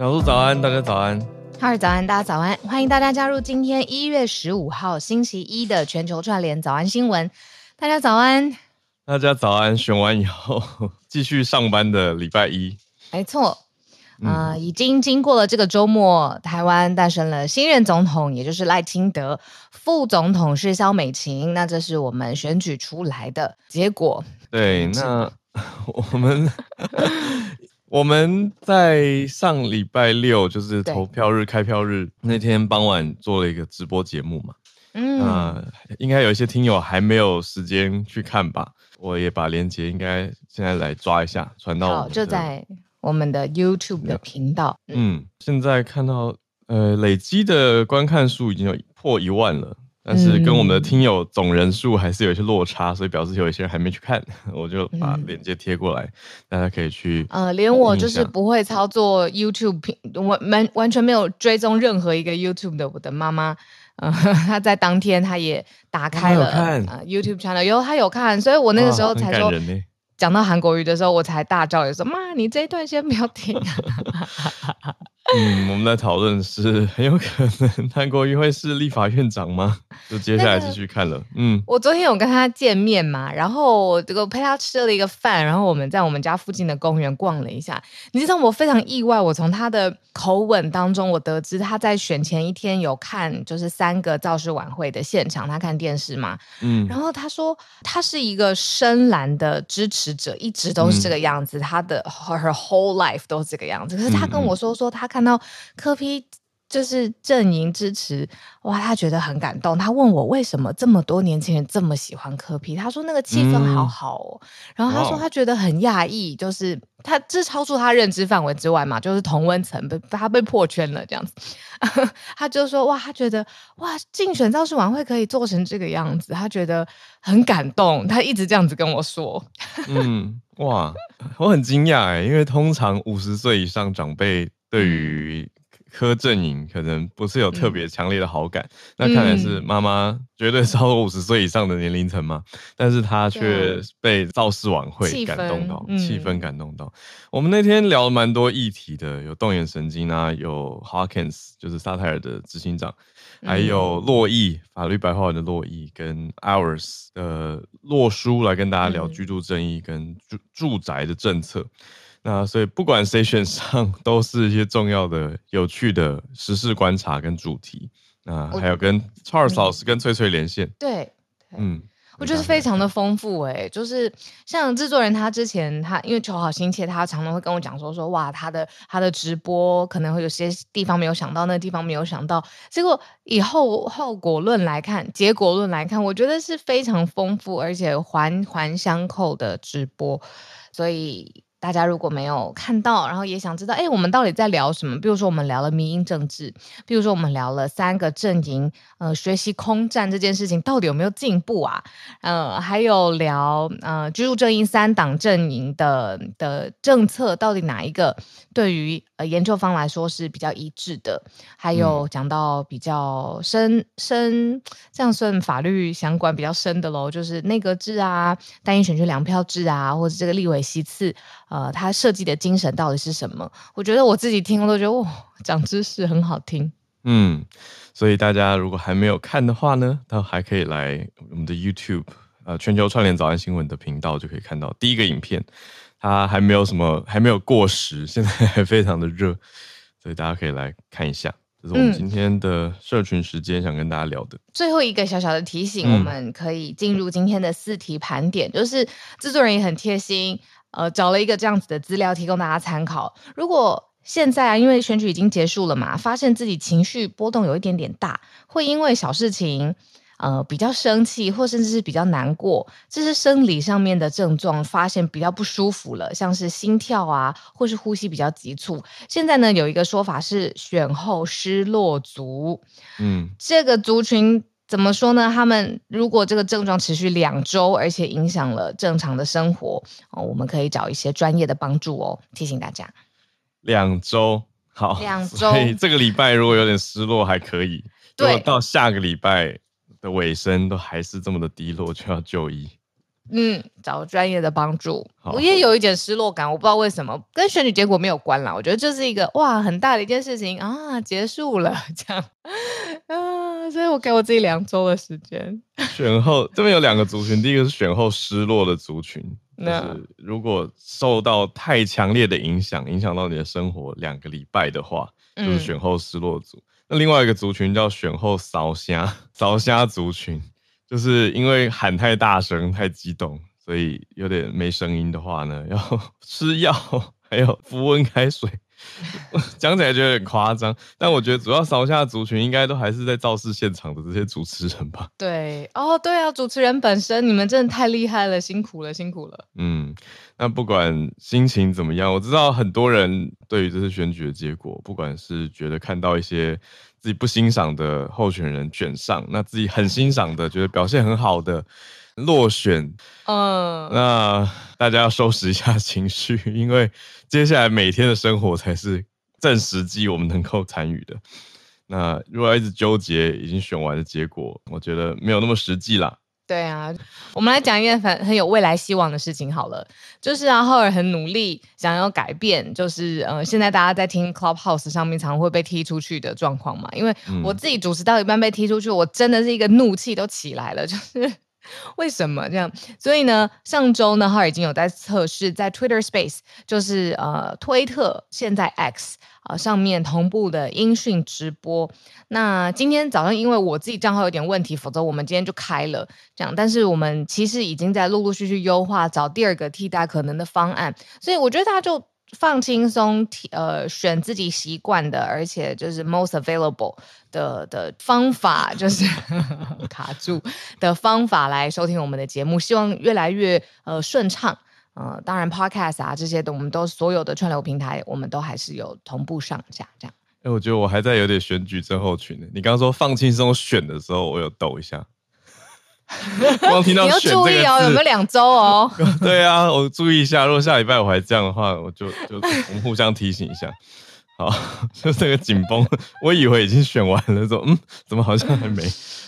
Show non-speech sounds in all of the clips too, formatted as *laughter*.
小鹿早安，大家早安。哈尔早安，大家早安。欢迎大家加入今天一月十五号星期一的全球串联早安新闻。大家早安。大家早安！选完以后 *laughs* 继续上班的礼拜一，没错，啊、呃，已经经过了这个周末，台湾诞生了新任总统，也就是赖清德，副总统是萧美琴。那这是我们选举出来的结果。对，*laughs* 那 *laughs* 我们我们在上礼拜六就是投票日、开票日那天傍晚做了一个直播节目嘛。嗯，呃、应该有一些听友还没有时间去看吧。我也把链接应该现在来抓一下，传到好就在我们的 YouTube 的频道。嗯，嗯现在看到呃累积的观看数已经有破一万了，但是跟我们的听友总人数还是有一些落差，所以表示有一些人还没去看，*laughs* 我就把链接贴过来，嗯、大家可以去。呃，连我就是不会操作 YouTube 频，完完完全没有追踪任何一个 YouTube 的我的妈妈。呃，*laughs* 她在当天她也打开了啊 YouTube channel，有她有看，所以我那个时候才说，讲到韩国语的时候，我才大叫，也说妈，你这一段先不要停。*laughs* *laughs* 嗯，我们在讨论是很有可能 *laughs* 韩国瑜会是立法院长吗？*laughs* 就接下来继续看了。那个、嗯，我昨天有跟他见面嘛，然后我这个陪他吃了一个饭，然后我们在我们家附近的公园逛了一下。你知道我非常意外，我从他的口吻当中，我得知他在选前一天有看就是三个造势晚会的现场，他看电视嘛。嗯，然后他说他是一个深蓝的支持者，一直都是这个样子，嗯、他的 her whole life 都是这个样子。可是他跟我说说他看。看到柯批就是阵营支持，哇，他觉得很感动。他问我为什么这么多年轻人这么喜欢柯批他说那个气氛好好哦。嗯、然后他说他觉得很讶异，就是他这超出他认知范围之外嘛，就是同温层被他被破圈了这样子。*laughs* 他就说哇，他觉得哇，竞选造势晚会可以做成这个样子，他觉得很感动。他一直这样子跟我说。嗯，哇，我很惊讶哎，因为通常五十岁以上长辈。对于柯震营可能不是有特别强烈的好感，嗯、那看来是妈妈绝对超过五十岁以上的年龄层嘛，但是她却被造势晚会感动到，气氛，氛感动到。嗯、我们那天聊了蛮多议题的，有动眼神经啊，有 Hawkins 就是萨泰尔的执行长，还有洛毅法律白话文的洛毅跟 Hours 的洛书来跟大家聊居住正义跟住住宅的政策。那所以不管谁选上，*laughs* 都是一些重要的、有趣的时事观察跟主题。那还有跟 Charles 老师跟翠翠连线，对，对嗯，我觉得非常的丰富哎、欸，就是像制作人他之前他因为求好心切，他常常会跟我讲说说哇，他的他的直播可能会有些地方没有想到，那个地方没有想到，结果以后后果论来看，结果论来看，我觉得是非常丰富而且环环相扣的直播，所以。大家如果没有看到，然后也想知道，哎，我们到底在聊什么？比如说，我们聊了迷因政治，比如说，我们聊了三个阵营，呃，学习空战这件事情到底有没有进步啊？呃，还有聊呃，居住正义三党阵营的的政策到底哪一个对于呃研究方来说是比较一致的？还有讲到比较深深，这样算法律相关比较深的喽，就是内阁制啊，单一选区两票制啊，或者这个立委席次。呃，他设计的精神到底是什么？我觉得我自己听了都觉得哇，长知识很好听。嗯，所以大家如果还没有看的话呢，都还可以来我们的 YouTube，呃，全球串联早安新闻的频道就可以看到第一个影片。它还没有什么，还没有过时，现在还非常的热，所以大家可以来看一下。这是我们今天的社群时间，想跟大家聊的。最后一个小小的提醒，我们可以进入今天的四题盘点，就是制作人也很贴心，呃，找了一个这样子的资料提供大家参考。如果现在啊，因为选举已经结束了嘛，发现自己情绪波动有一点点大，会因为小事情。呃，比较生气，或甚至是比较难过，这是生理上面的症状，发现比较不舒服了，像是心跳啊，或是呼吸比较急促。现在呢，有一个说法是选后失落族，嗯，这个族群怎么说呢？他们如果这个症状持续两周，而且影响了正常的生活，哦，我们可以找一些专业的帮助哦。提醒大家，两周好，两周，这个礼拜如果有点失落还可以，如果到下个礼拜。的尾声都还是这么的低落，就要就医。嗯，找专业的帮助。我也有一点失落感，我不知道为什么，跟选举结果没有关啦。我觉得这是一个哇很大的一件事情啊，结束了这样啊，*laughs* 所以我给我自己两周的时间。*laughs* 选后这边有两个族群，第一个是选后失落的族群，就是如果受到太强烈的影响，影响到你的生活两个礼拜的话，就是选后失落族。嗯那另外一个族群叫选后烧虾，烧虾族群，就是因为喊太大声、太激动，所以有点没声音的话呢，要 *laughs* 吃药，还有服温开水。*laughs* 讲起来觉得有点夸张，但我觉得主要烧下族群应该都还是在造势现场的这些主持人吧。*laughs* 对，哦，对啊，主持人本身，你们真的太厉害了，辛苦了，辛苦了。嗯，那不管心情怎么样，我知道很多人对于这次选举的结果，不管是觉得看到一些自己不欣赏的候选人卷上，那自己很欣赏的，觉得表现很好的。落选，嗯，那大家要收拾一下情绪，因为接下来每天的生活才是正时机我们能够参与的。那如果要一直纠结已经选完的结果，我觉得没有那么实际啦。对啊，我们来讲一件很很有未来希望的事情好了，就是啊，浩尔很努力想要改变，就是呃，现在大家在听 Clubhouse 上面常会被踢出去的状况嘛，因为我自己主持到一半被踢出去，我真的是一个怒气都起来了，就是。为什么这样？所以呢，上周呢，他已经有在测试，在 Twitter Space，就是呃推特现在 X 啊、上面同步的音讯直播。那今天早上因为我自己账号有点问题，否则我们今天就开了这样。但是我们其实已经在陆陆续续优化，找第二个替代可能的方案。所以我觉得他就。放轻松，呃，选自己习惯的，而且就是 most available 的的方法，就是 *laughs* 卡住的方法来收听我们的节目，希望越来越呃顺畅。呃，当然 podcast 啊这些的，我们都所有的串流平台，我们都还是有同步上架这样。哎、欸，我觉得我还在有点选举症候群呢。你刚刚说放轻松选的时候，我有抖一下。*laughs* 光听到你要注意哦，有没有两周哦？*laughs* 对啊，我注意一下。如果下礼拜我还这样的话，我就就我们互相提醒一下。好，*laughs* 就这个紧绷，我以为已经选完了，说嗯，怎么好像还没？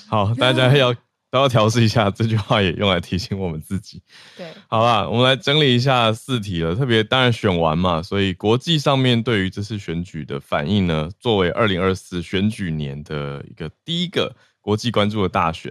好，大家要都要调试一下。这句话也用来提醒我们自己。对，好啦，我们来整理一下四题了。特别当然选完嘛，所以国际上面对于这次选举的反应呢，作为二零二四选举年的一个第一个国际关注的大选。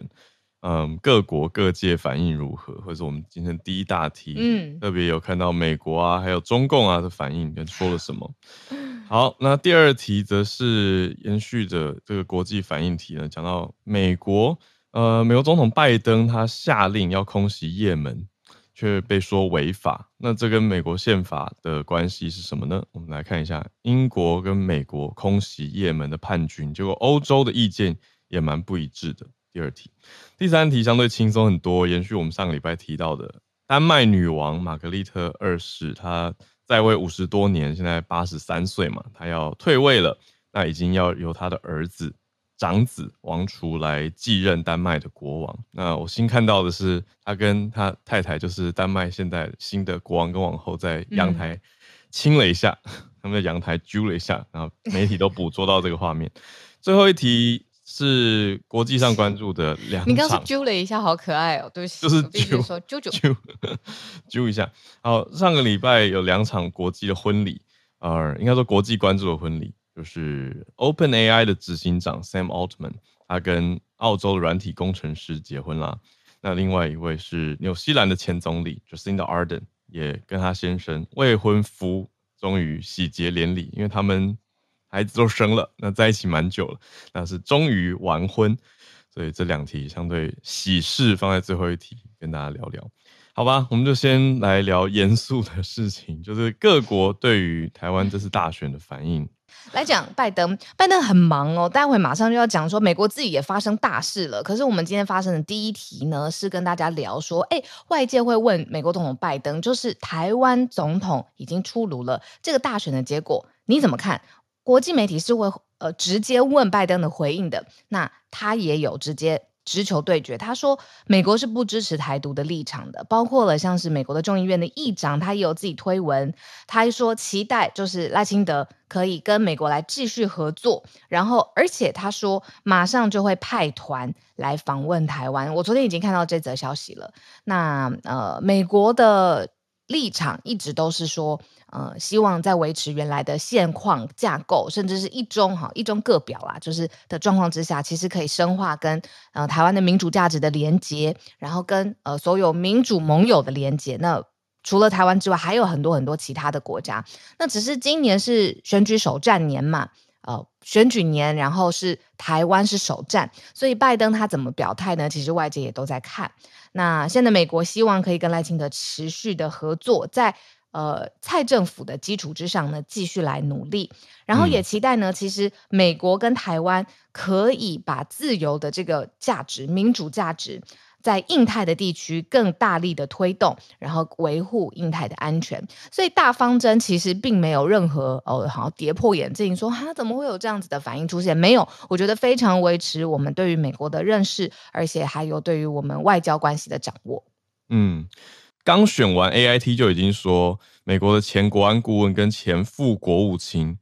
嗯，各国各界反应如何？或者我们今天第一大题，嗯，特别有看到美国啊，还有中共啊的反应，跟说了什么？*laughs* 好，那第二题则是延续着这个国际反应题呢，讲到美国，呃，美国总统拜登他下令要空袭也门，却被说违法。那这跟美国宪法的关系是什么呢？我们来看一下英国跟美国空袭也门的叛军，结果欧洲的意见也蛮不一致的。第二题，第三题相对轻松很多，延续我们上个礼拜提到的丹麦女王玛格丽特二世，她在位五十多年，现在八十三岁嘛，她要退位了，那已经要由她的儿子长子王储来继任丹麦的国王。那我新看到的是，他跟他太太，就是丹麦现在新的国王跟王后，在阳台亲了一下，嗯、*laughs* 他们在阳台揪了一下，然后媒体都捕捉到这个画面。最后一题。是国际上关注的 *laughs* 两场。你刚刚揪了一下，好可爱哦！对不起，就是揪说揪揪揪 *laughs* 揪一下。好，上个礼拜有两场国际的婚礼，呃，应该说国际关注的婚礼，就是 OpenAI 的执行长 Sam Altman，他跟澳洲的软体工程师结婚啦。那另外一位是纽西兰的前总理 Jacinda Ardern 也跟他先生未婚夫终于喜结连理，因为他们孩子都生了，那在一起蛮久了，那是终于完婚。所以这两题相对喜事放在最后一题，跟大家聊聊，好吧？我们就先来聊严肃的事情，就是各国对于台湾这次大选的反应。*laughs* 来讲拜登，拜登很忙哦，待会马上就要讲说美国自己也发生大事了。可是我们今天发生的第一题呢，是跟大家聊说，哎，外界会问美国总统拜登，就是台湾总统已经出炉了，这个大选的结果你怎么看？国际媒体是会呃直接问拜登的回应的，那他也有直接直球对决。他说美国是不支持台独的立场的，包括了像是美国的众议院的议长，他也有自己推文，他还说期待就是赖清德可以跟美国来继续合作，然后而且他说马上就会派团来访问台湾。我昨天已经看到这则消息了。那呃美国的。立场一直都是说，呃，希望在维持原来的现况架构，甚至是一中哈一中各表啦，就是的状况之下，其实可以深化跟呃台湾的民主价值的连接，然后跟呃所有民主盟友的连接。那除了台湾之外，还有很多很多其他的国家。那只是今年是选举首战年嘛。呃，选举年，然后是台湾是首战，所以拜登他怎么表态呢？其实外界也都在看。那现在美国希望可以跟赖清德持续的合作，在呃蔡政府的基础之上呢，继续来努力，然后也期待呢，其实美国跟台湾可以把自由的这个价值、民主价值。在印太的地区更大力的推动，然后维护印太的安全，所以大方针其实并没有任何哦，好像跌破眼镜，说哈怎么会有这样子的反应出现？没有，我觉得非常维持我们对于美国的认识，而且还有对于我们外交关系的掌握。嗯，刚选完 AIT 就已经说，美国的前国安顾问跟前副国务卿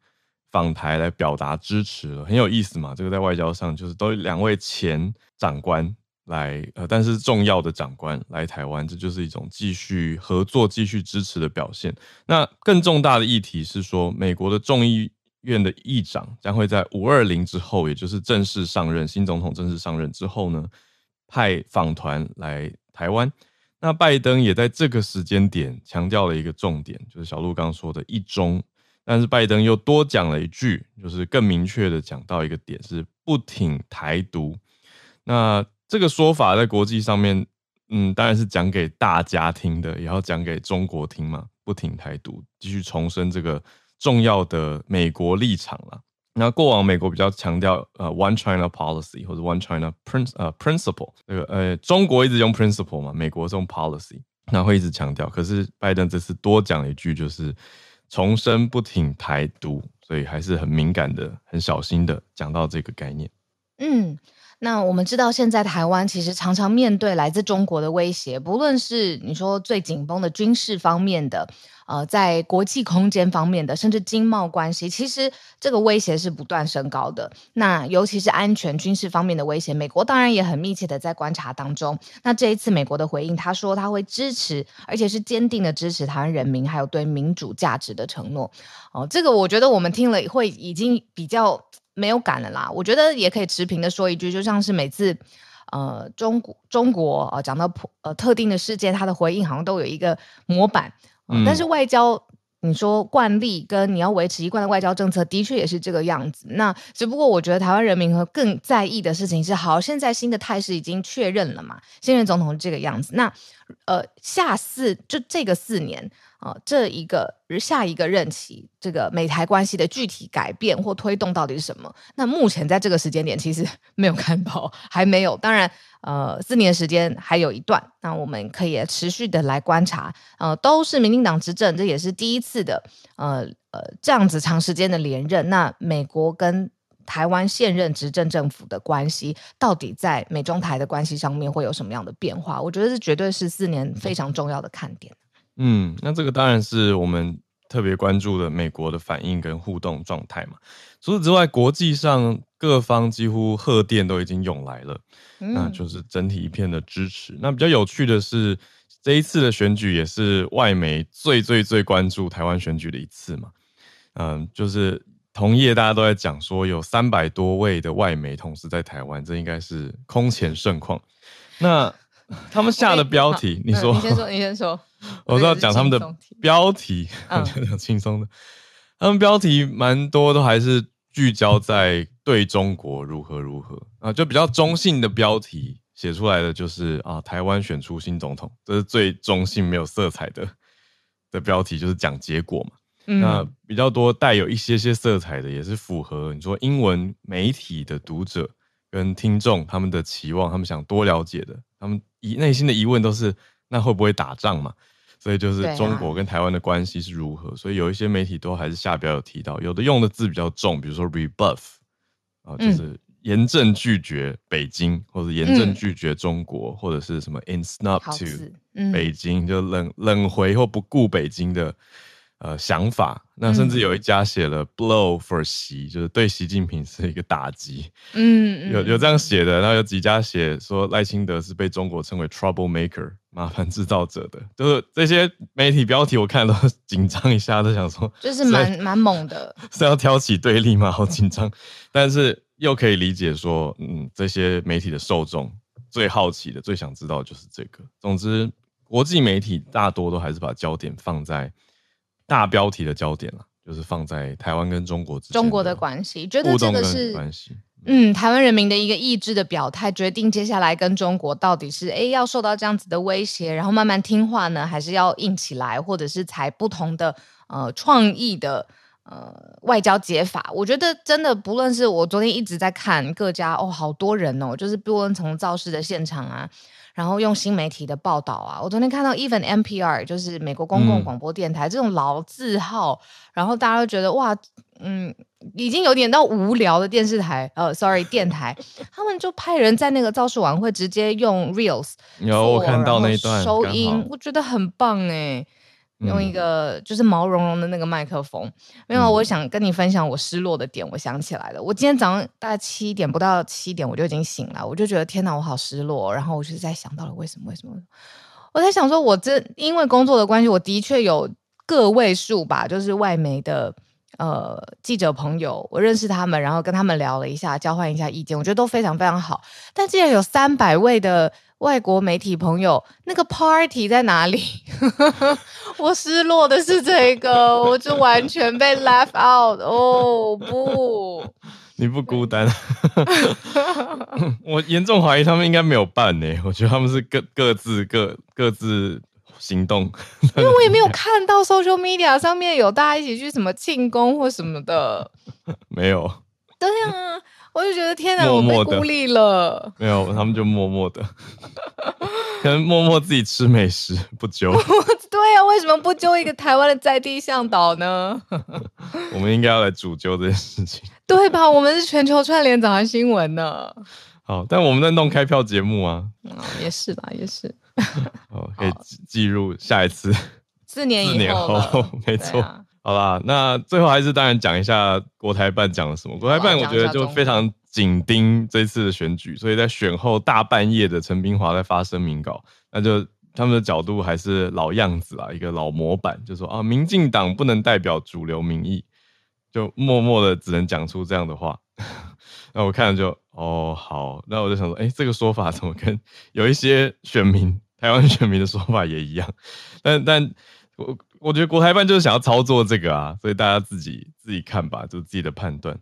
访台来表达支持了，很有意思嘛。这个在外交上就是都两位前长官。来，呃，但是重要的长官来台湾，这就是一种继续合作、继续支持的表现。那更重大的议题是说，美国的众议院的议长将会在五二零之后，也就是正式上任，新总统正式上任之后呢，派访团来台湾。那拜登也在这个时间点强调了一个重点，就是小鹿刚刚说的一中。但是拜登又多讲了一句，就是更明确的讲到一个点，是不挺台独。那这个说法在国际上面，嗯，当然是讲给大家听的，也要讲给中国听嘛。不挺台独，继续重申这个重要的美国立场了。那过往美国比较强调呃 One China Policy 或者 One China Prin 呃 Principle，这个呃中国一直用 Principle 嘛，美国是用 Policy，那会一直强调。可是拜登这次多讲一句，就是重申不挺台独，所以还是很敏感的、很小心的讲到这个概念。嗯。那我们知道，现在台湾其实常常面对来自中国的威胁，不论是你说最紧绷的军事方面的，呃，在国际空间方面的，甚至经贸关系，其实这个威胁是不断升高的。那尤其是安全军事方面的威胁，美国当然也很密切的在观察当中。那这一次美国的回应，他说他会支持，而且是坚定的支持台湾人民，还有对民主价值的承诺。哦，这个我觉得我们听了会已经比较。没有感了啦，我觉得也可以持平的说一句，就像是每次，呃，中国中国呃讲到普呃特定的事件，他的回应好像都有一个模板，呃嗯、但是外交你说惯例跟你要维持一贯的外交政策，的确也是这个样子。那只不过我觉得台湾人民和更在意的事情是，好，现在新的态势已经确认了嘛，现任总统是这个样子。那呃，下四就这个四年。啊、这一个下一个任期，这个美台关系的具体改变或推动到底是什么？那目前在这个时间点，其实 *laughs* 没有看到，还没有。当然，呃，四年时间还有一段，那我们可以持续的来观察。呃，都是民进党执政，这也是第一次的，呃呃，这样子长时间的连任。那美国跟台湾现任执政政府的关系，到底在美中台的关系上面会有什么样的变化？我觉得这绝对是四年非常重要的看点。嗯，那这个当然是我们特别关注的美国的反应跟互动状态嘛。除此之外，国际上各方几乎贺电都已经涌来了，嗯、那就是整体一片的支持。那比较有趣的是，这一次的选举也是外媒最最最关注台湾选举的一次嘛。嗯，就是同业大家都在讲说，有三百多位的外媒同时在台湾，这应该是空前盛况。那 *laughs* 他们下的标题，你说，你先说，你先说。*laughs* 我是要讲他们的标题，我觉得很轻松的。他们标题蛮多都还是聚焦在对中国如何如何啊，就比较中性的标题写出来的就是啊，台湾选出新总统，这是最中性没有色彩的的标题，就是讲结果嘛。嗯、那比较多带有一些些色彩的，也是符合你说英文媒体的读者跟听众他们的期望，他们想多了解的，他们疑内心的疑问都是那会不会打仗嘛？所以就是中国跟台湾的关系是如何？啊、所以有一些媒体都还是下标有提到，有的用的字比较重，比如说 rebuff 啊，就是严正拒绝北京，或者严正拒绝中国，嗯、或者是什么 in snub to、嗯、北京，就冷冷回或不顾北京的。呃，想法，那甚至有一家写了 “blow for 习”，就是对习近平是一个打击。嗯，有有这样写的，然后有几家写说赖清德是被中国称为 “trouble maker”，麻烦制造者的，就是这些媒体标题，我看都紧张一下，都想说，就是蛮蛮猛的，*laughs* 是要挑起对立吗？好紧张，但是又可以理解说，嗯，这些媒体的受众最好奇的、最想知道的就是这个。总之，国际媒体大多都还是把焦点放在。大标题的焦点了，就是放在台湾跟中国之间中国的关系，觉得这个是关系。嗯，台湾人民的一个意志的表态，决定接下来跟中国到底是哎要受到这样子的威胁，然后慢慢听话呢，还是要硬起来，或者是采不同的呃创意的呃外交解法？我觉得真的不论是我昨天一直在看各家哦，好多人哦，就是不论从造势的现场啊。然后用新媒体的报道啊，我昨天看到 even NPR 就是美国公共广播电台、嗯、这种老字号，然后大家都觉得哇，嗯，已经有点到无聊的电视台，呃，sorry 电台，他们就派人在那个造势晚会直接用 Reels，有我看到那一段收音，我觉得很棒哎。用一个就是毛茸茸的那个麦克风，嗯、没有，我想跟你分享我失落的点。我想起来了，我今天早上大概七点不到七点我就已经醒了，我就觉得天哪，我好失落。然后我就在想到了为什么？为什么？我在想说，我这因为工作的关系，我的确有个位数吧，就是外媒的呃记者朋友，我认识他们，然后跟他们聊了一下，交换一下意见，我觉得都非常非常好。但既然有三百位的。外国媒体朋友，那个 party 在哪里？*laughs* 我失落的是这个，我就完全被 left out。哦不，你不孤单。*laughs* 我严重怀疑他们应该没有办呢。我觉得他们是各各自各各自行动，因为我也没有看到 social media 上面有大家一起去什么庆功或什么的，*laughs* 没有。对啊。我就觉得天哪，默默我被孤立了。没有，他们就默默的，*laughs* 可能默默自己吃美食不揪。*laughs* 对啊，为什么不揪一个台湾的在地向导呢？*laughs* 我们应该要来主揪这件事情，对吧？我们是全球串联早安新闻呢。好，但我们在弄开票节目啊。嗯，也是吧，也是。好，可以记入下一次。四年以后，没错。好啦，那最后还是当然讲一下国台办讲了什么。国台办我觉得就非常紧盯这次的选举，所以在选后大半夜的陈冰华在发声明稿，那就他们的角度还是老样子啊，一个老模板，就说啊，民进党不能代表主流民意，就默默的只能讲出这样的话。*laughs* 那我看了就哦好，那我就想说，哎、欸，这个说法怎么跟有一些选民台湾选民的说法也一样？但但我。我觉得国台办就是想要操作这个啊，所以大家自己自己看吧，就自己的判断。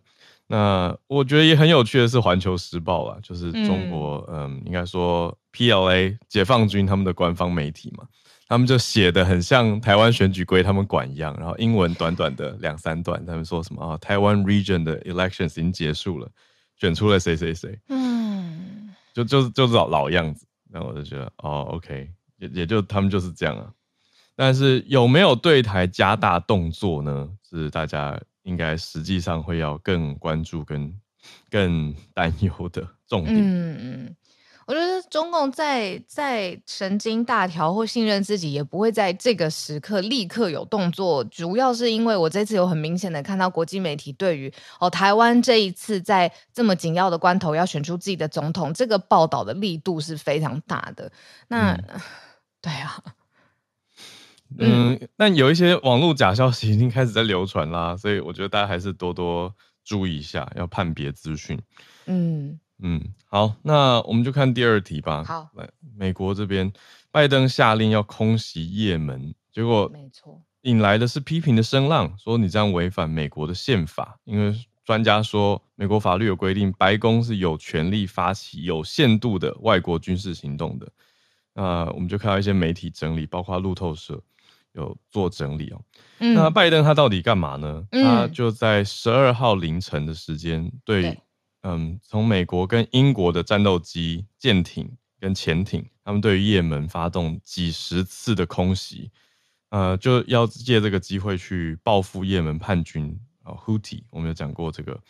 那我觉得也很有趣的是《环球时报》啊，就是中国，嗯，嗯，应该说 PLA 解放军他们的官方媒体嘛，他们就写的很像台湾选举归他们管一样，然后英文短短的两三段，他们说什么啊，台湾 region 的 elections 已经结束了，选出了谁谁谁，嗯，就就是就是老老样子，那我就觉得哦，OK，也也就他们就是这样啊。但是有没有对台加大动作呢？是大家应该实际上会要更关注跟更担忧的重点。嗯嗯，我觉得中共在在神经大条或信任自己，也不会在这个时刻立刻有动作。主要是因为我这次有很明显的看到国际媒体对于哦台湾这一次在这么紧要的关头要选出自己的总统，这个报道的力度是非常大的。那、嗯、*sighs* 对啊。嗯，但有一些网络假消息已经开始在流传啦，所以我觉得大家还是多多注意一下，要判别资讯。嗯，嗯，好，那我们就看第二题吧。好，来，美国这边，拜登下令要空袭也门，结果没错，引来的是批评的声浪，说你这样违反美国的宪法。因为专家说，美国法律有规定，白宫是有权利发起有限度的外国军事行动的。那我们就看到一些媒体整理，包括路透社有做整理哦。嗯、那拜登他到底干嘛呢？嗯、他就在十二号凌晨的时间对。对嗯，从美国跟英国的战斗机、舰艇跟潜艇，他们对于也门发动几十次的空袭，呃，就要借这个机会去报复也门叛军啊，Houthi。我们有讲过这个，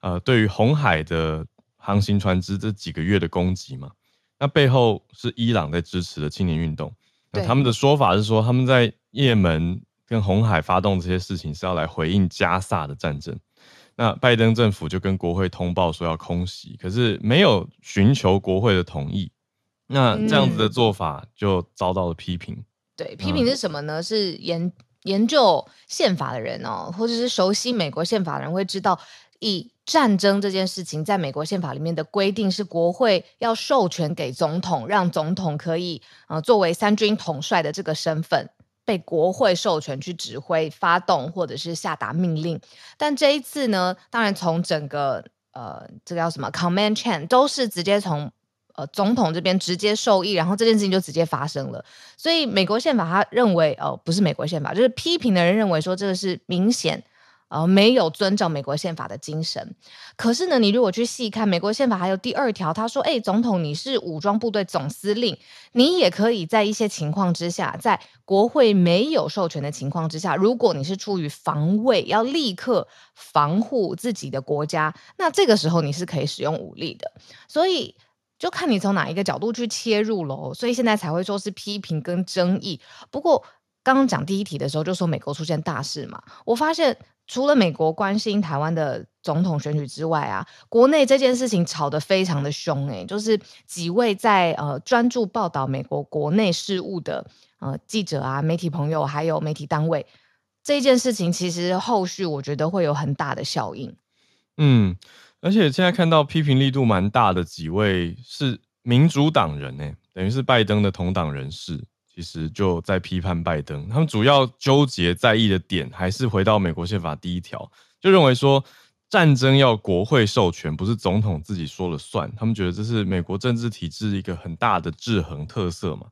呃，对于红海的航行船只这几个月的攻击嘛，那背后是伊朗在支持的青年运动。那他们的说法是说，他们在也门跟红海发动这些事情是要来回应加萨的战争。那拜登政府就跟国会通报说要空袭，可是没有寻求国会的同意。那这样子的做法就遭到了批评。嗯、对，批评是什么呢？是研研究宪法的人哦，或者是熟悉美国宪法的人会知道，以战争这件事情，在美国宪法里面的规定是国会要授权给总统，让总统可以呃作为三军统帅的这个身份。被国会授权去指挥、发动或者是下达命令，但这一次呢，当然从整个呃，这个叫什么 command chain 都是直接从呃总统这边直接受益，然后这件事情就直接发生了。所以美国宪法他认为，哦、呃，不是美国宪法，就是批评的人认为说这个是明显。呃，没有遵照美国宪法的精神。可是呢，你如果去细看美国宪法，还有第二条，他说：“哎，总统，你是武装部队总司令，你也可以在一些情况之下，在国会没有授权的情况之下，如果你是出于防卫，要立刻防护自己的国家，那这个时候你是可以使用武力的。所以，就看你从哪一个角度去切入喽。所以现在才会说是批评跟争议。不过，刚刚讲第一题的时候，就说美国出现大事嘛，我发现。除了美国关心台湾的总统选举之外啊，国内这件事情吵得非常的凶诶、欸，就是几位在呃专注报道美国国内事务的呃记者啊、媒体朋友还有媒体单位，这件事情其实后续我觉得会有很大的效应。嗯，而且现在看到批评力度蛮大的几位是民主党人诶、欸，等于是拜登的同党人士。其实就在批判拜登，他们主要纠结在意的点还是回到美国宪法第一条，就认为说战争要国会授权，不是总统自己说了算。他们觉得这是美国政治体制一个很大的制衡特色嘛。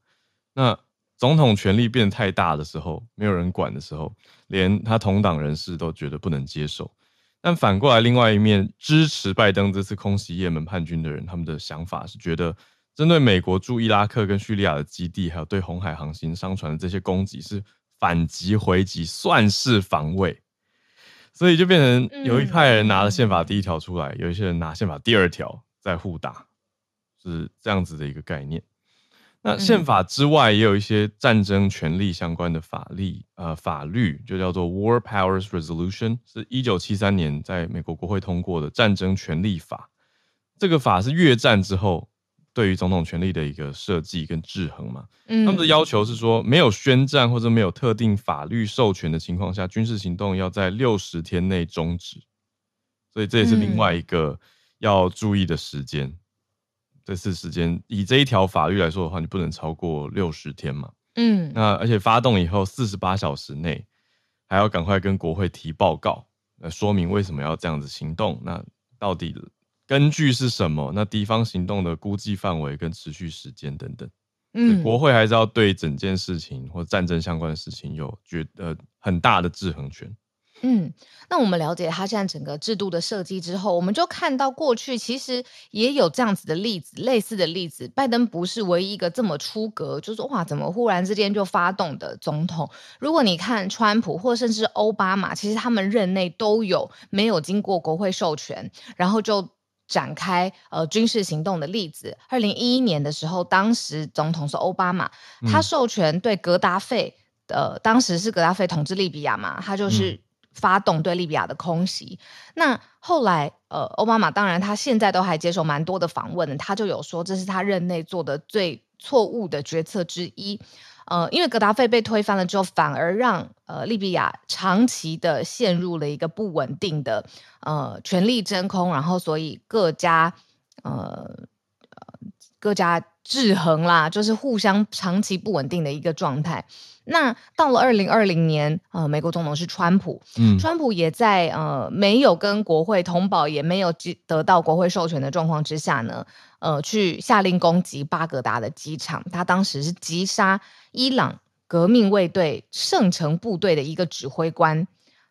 那总统权力变得太大的时候，没有人管的时候，连他同党人士都觉得不能接受。但反过来，另外一面支持拜登这次空袭也门叛军的人，他们的想法是觉得。针对美国驻伊拉克跟叙利亚的基地，还有对红海航行商船的这些攻击，是反击回击，算是防卫，所以就变成有一派人拿了宪法第一条出来，有一些人拿宪法第二条在互打，是这样子的一个概念。那宪法之外，也有一些战争权利相关的法律，呃，法律就叫做 War Powers Resolution，是一九七三年在美国国会通过的战争权利法。这个法是越战之后。对于总统权力的一个设计跟制衡嘛，嗯，他们的要求是说，没有宣战或者没有特定法律授权的情况下，军事行动要在六十天内终止。所以这也是另外一个要注意的时间。嗯、这次时间以这一条法律来说的话，你不能超过六十天嘛。嗯，那而且发动以后四十八小时内还要赶快跟国会提报告，来说明为什么要这样子行动。那到底？根据是什么？那敌方行动的估计范围跟持续时间等等，嗯，国会还是要对整件事情或战争相关的事情有觉得很大的制衡权。嗯，那我们了解他现在整个制度的设计之后，我们就看到过去其实也有这样子的例子，类似的例子。拜登不是唯一一个这么出格，就是哇，怎么忽然之间就发动的总统？如果你看川普或甚至奥巴马，其实他们任内都有没有经过国会授权，然后就。展开呃军事行动的例子，二零一一年的时候，当时总统是奥巴马，他授权对格达费的，呃，当时是格达费统治利比亚嘛，他就是发动对利比亚的空袭。嗯、那后来呃，奥巴马当然他现在都还接受蛮多的访问，他就有说这是他任内做的最错误的决策之一。呃，因为格达费被推翻了之后，反而让呃利比亚长期的陷入了一个不稳定的呃权力真空，然后所以各家呃各家制衡啦，就是互相长期不稳定的一个状态。那到了二零二零年，呃，美国总统是川普，嗯，川普也在呃没有跟国会通报，也没有得到国会授权的状况之下呢，呃，去下令攻击巴格达的机场。他当时是击杀伊朗革命卫队圣城部队的一个指挥官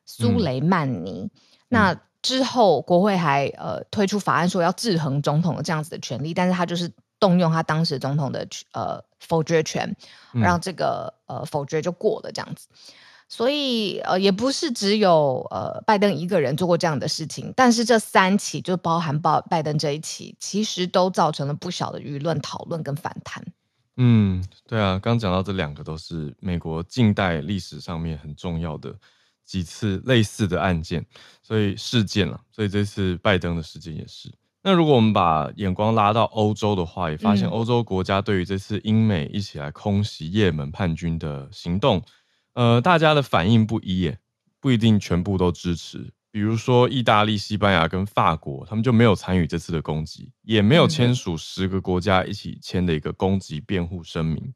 苏雷曼尼。嗯、那之后国会还呃推出法案说要制衡总统的这样子的权利，但是他就是。动用他当时总统的呃否决权，让这个、嗯、呃否决就过了这样子，所以呃也不是只有呃拜登一个人做过这样的事情，但是这三起就包含拜拜登这一起，其实都造成了不小的舆论讨论跟反弹。嗯，对啊，刚讲到这两个都是美国近代历史上面很重要的几次类似的案件，所以事件了，所以这次拜登的事件也是。那如果我们把眼光拉到欧洲的话，也发现欧洲国家对于这次英美一起来空袭也门叛军的行动，呃，大家的反应不一，耶，不一定全部都支持。比如说，意大利、西班牙跟法国，他们就没有参与这次的攻击，也没有签署十个国家一起签的一个攻击辩护声明。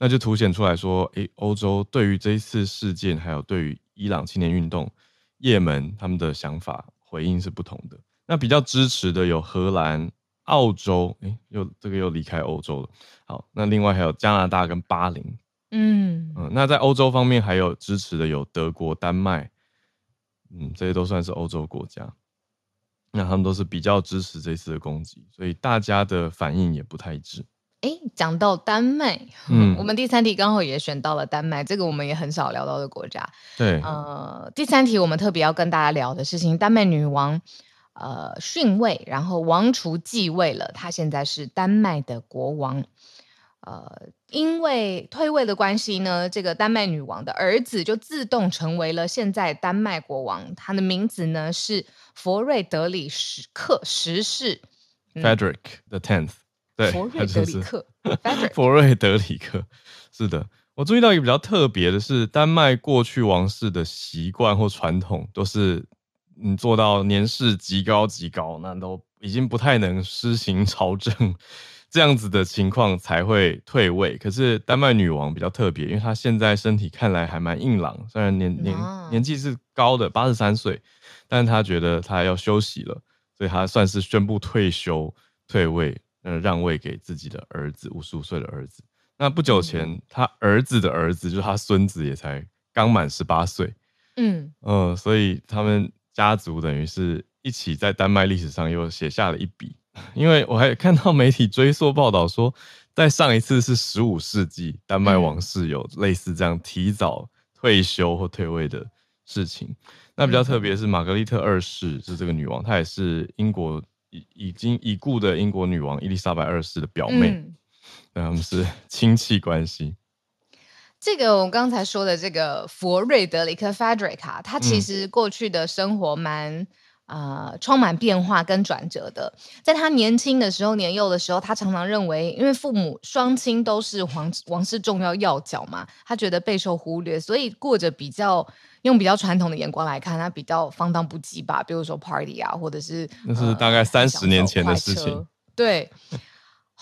那就凸显出来说，诶，欧洲对于这一次事件，还有对于伊朗青年运动、也门他们的想法回应是不同的。那比较支持的有荷兰、澳洲，诶，又这个又离开欧洲了。好，那另外还有加拿大跟巴林，嗯嗯，那在欧洲方面还有支持的有德国、丹麦，嗯，这些都算是欧洲国家。那他们都是比较支持这次的攻击，所以大家的反应也不太一致。诶，讲到丹麦，嗯，*laughs* 我们第三题刚好也选到了丹麦，这个我们也很少聊到的国家。对，呃，第三题我们特别要跟大家聊的事情，丹麦女王。呃，逊位，然后王储继位了，他现在是丹麦的国王。呃，因为退位的关系呢，这个丹麦女王的儿子就自动成为了现在丹麦国王。他的名字呢是佛瑞德里克十世，Frederick the Tenth。对，佛瑞德里克佛 *laughs* 瑞德里克。是的，我注意到一个比较特别的是，丹麦过去王室的习惯或传统都是。你做到年事极高极高，那都已经不太能施行朝政 *laughs* 这样子的情况才会退位。可是丹麦女王比较特别，因为她现在身体看来还蛮硬朗，虽然年年年纪是高的八十三岁，但她觉得她要休息了，所以她算是宣布退休退位，呃，让位给自己的儿子五十五岁的儿子。那不久前，他儿子的儿子就是他孙子也才刚满十八岁，嗯嗯、呃，所以他们。家族等于是一起在丹麦历史上又写下了一笔，*laughs* 因为我还看到媒体追溯报道说，在上一次是十五世纪，丹麦王室有类似这样提早退休或退位的事情。那比较特别是玛格丽特二世是这个女王，她也是英国已已经已故的英国女王伊丽莎白二世的表妹，那、嗯、他们是 *laughs* 亲戚关系。这个我刚才说的这个佛瑞德里克 Frederick 啊，他其实过去的生活蛮呃充满变化跟转折的。在他年轻的时候、年幼的时候，他常常认为，因为父母双亲都是皇王室重要要角嘛，他觉得备受忽略，所以过着比较用比较传统的眼光来看，他比较放荡不羁吧。比如说 party 啊，或者是那是大概三十年前的事情，对。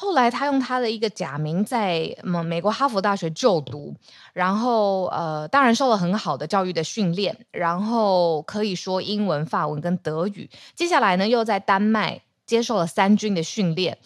后来，他用他的一个假名在美国哈佛大学就读，然后呃，当然受了很好的教育的训练，然后可以说英文、法文跟德语。接下来呢，又在丹麦接受了三军的训练，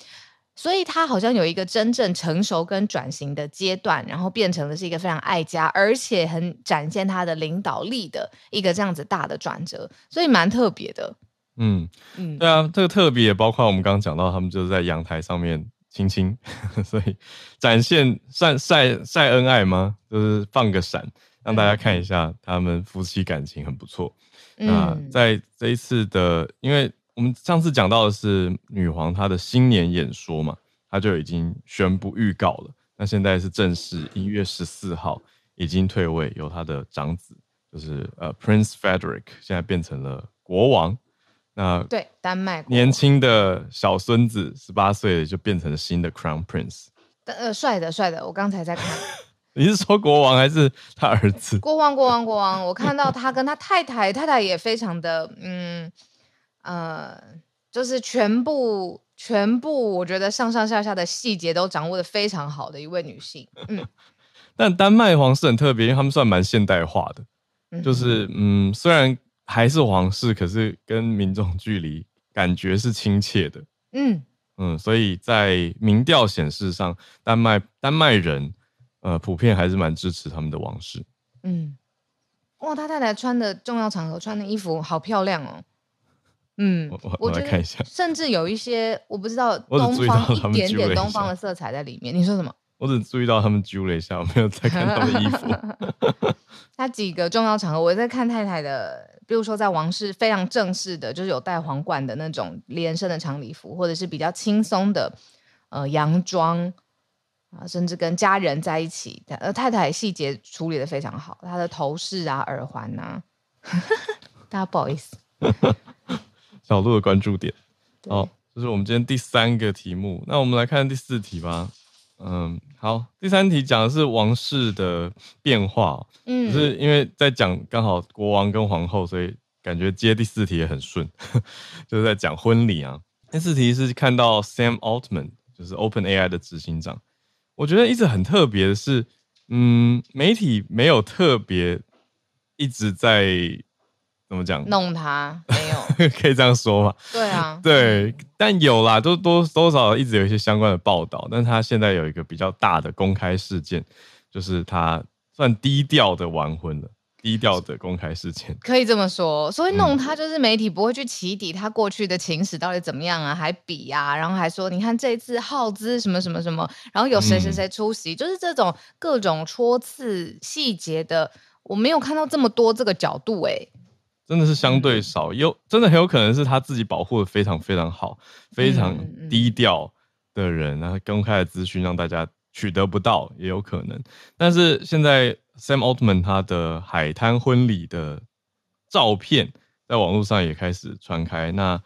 所以他好像有一个真正成熟跟转型的阶段，然后变成了是一个非常爱家，而且很展现他的领导力的一个这样子大的转折，所以蛮特别的。嗯嗯，对啊，这个特别也包括我们刚刚讲到，他们就是在阳台上面。亲亲，*laughs* 所以展现晒晒晒恩爱吗？就是放个闪，让大家看一下他们夫妻感情很不错。嗯、那在这一次的，因为我们上次讲到的是女皇她的新年演说嘛，她就已经宣布预告了。那现在是正式一月十四号已经退位，由她的长子，就是呃 Prince Frederick，现在变成了国王。那对丹麦年轻的小孙子十八岁就变成了新的 Crown Prince，呃，帅的帅的，我刚才在看，*laughs* 你是说国王还是他儿子？*laughs* 国王国王国王，我看到他跟他太太，太太也非常的，嗯呃，就是全部全部我觉得上上下下的细节都掌握的非常好的一位女性。嗯，*laughs* 但丹麦皇室很特别，因为他们算蛮现代化的，嗯、就是嗯，虽然还是皇室，可是跟民众距离感觉是亲切的。嗯嗯，所以在民调显示上，丹麦丹麦人呃普遍还是蛮支持他们的王室。嗯，哇，他太太穿的重要场合穿的衣服好漂亮哦。嗯，我我来看一下，甚至有一些我不知道东方一点点东方的色彩在里面。你说什么？我只注意到他们揪了一下，我没有再看他们的衣服。*laughs* 他几个重要场合，我在看太太的，比如说在王室非常正式的，就是有戴皇冠的那种连身的长礼服，或者是比较轻松的呃洋装啊，甚至跟家人在一起，呃太太细节处理的非常好，她的头饰啊、耳环啊，*laughs* 大家不好意思。*laughs* 小鹿的关注点，好，这是我们今天第三个题目。那我们来看第四题吧。嗯，好，第三题讲的是王室的变化，嗯，只是因为在讲刚好国王跟皇后，所以感觉接第四题也很顺，*laughs* 就是在讲婚礼啊。第四题是看到 Sam Altman，就是 OpenAI 的执行长，我觉得一直很特别的是，嗯，媒体没有特别一直在。怎么讲？弄他没有，*laughs* 可以这样说吗？对啊，对，但有啦，都多多少一直有一些相关的报道。但他现在有一个比较大的公开事件，就是他算低调的完婚了，低调的公开事件，可以这么说。所以弄他就是媒体不会去起底他过去的情史到底怎么样啊，还比啊，然后还说你看这一次耗资什么什么什么，然后有谁谁谁出席，嗯、就是这种各种戳刺细节的，我没有看到这么多这个角度、欸，哎。真的是相对少，有真的很有可能是他自己保护的非常非常好，非常低调的人，然后公开的资讯让大家取得不到，也有可能。但是现在 Sam Altman 他的海滩婚礼的照片在网络上也开始传开，那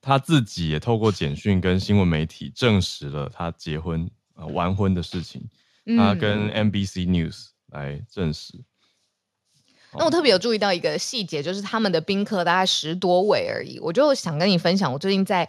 他自己也透过简讯跟新闻媒体证实了他结婚啊完婚的事情，他跟 NBC News 来证实。那我特别有注意到一个细节，就是他们的宾客大概十多位而已。我就想跟你分享，我最近在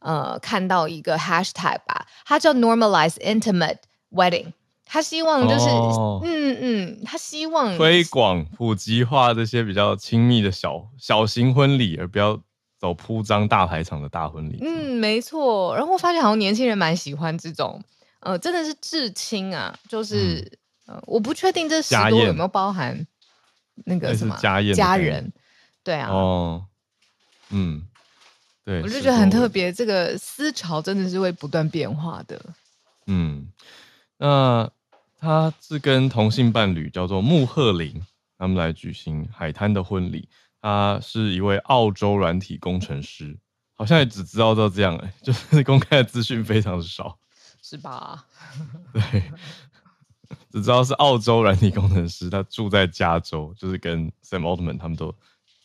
呃看到一个 hashtag 吧，它叫 normalize intimate wedding。他希望就是、哦、嗯嗯，他希望推广普及化这些比较亲密的小小型婚礼，而不要走铺张大排场的大婚礼。嗯，没错。然后我发现好像年轻人蛮喜欢这种，呃，真的是至亲啊，就是、嗯呃、我不确定这十多有没有包含。那个什么家宴家人，对啊，哦，嗯，对，我就觉得很特别，这个思潮真的是会不断变化的。嗯，那他是跟同性伴侣叫做穆赫林，他们来举行海滩的婚礼。他是一位澳洲软体工程师，好像也只知道到这样，哎，*laughs* 就是公开的资讯非常的少，是吧？*laughs* 对。只知道是澳洲软体工程师，他住在加州，就是跟 Sam Altman 他们都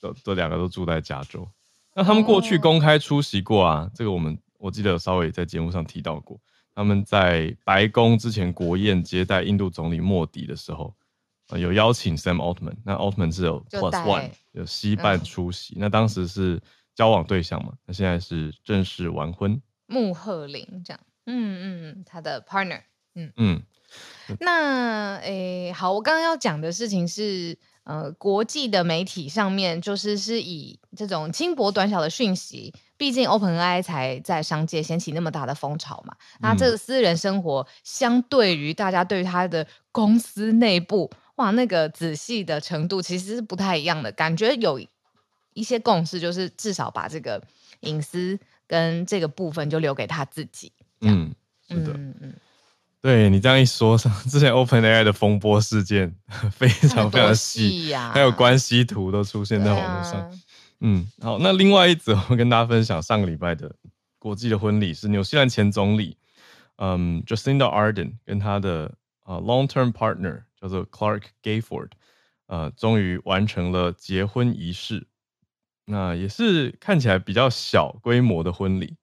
都都两个都住在加州。那他们过去公开出席过啊，这个我们我记得有稍微在节目上提到过。他们在白宫之前国宴接待印度总理莫迪的时候，呃、有邀请 Sam Altman，那 Altman 是有 Plus One 有携伴出席。嗯、那当时是交往对象嘛，那现在是正式完婚。穆赫林这样，嗯嗯，他的 partner，嗯嗯。那诶，好，我刚刚要讲的事情是，呃，国际的媒体上面就是是以这种轻薄短小的讯息，毕竟 OpenAI 才在商界掀起那么大的风潮嘛。那这个私人生活，相对于大家对于他的公司内部，哇，那个仔细的程度其实是不太一样的。感觉有一些共识，就是至少把这个隐私跟这个部分就留给他自己。嗯，是的，嗯嗯。对你这样一说，*laughs* 之前 OpenAI 的风波事件非常非常的细，啊、还有关系图都出现在网络上。啊、嗯，好，那另外一则我跟大家分享，上个礼拜的国际的婚礼是纽西兰前总理，嗯，Jacinda Ardern 跟他的呃 long-term partner 叫做 Clark Gayford，呃，终于完成了结婚仪式。那也是看起来比较小规模的婚礼。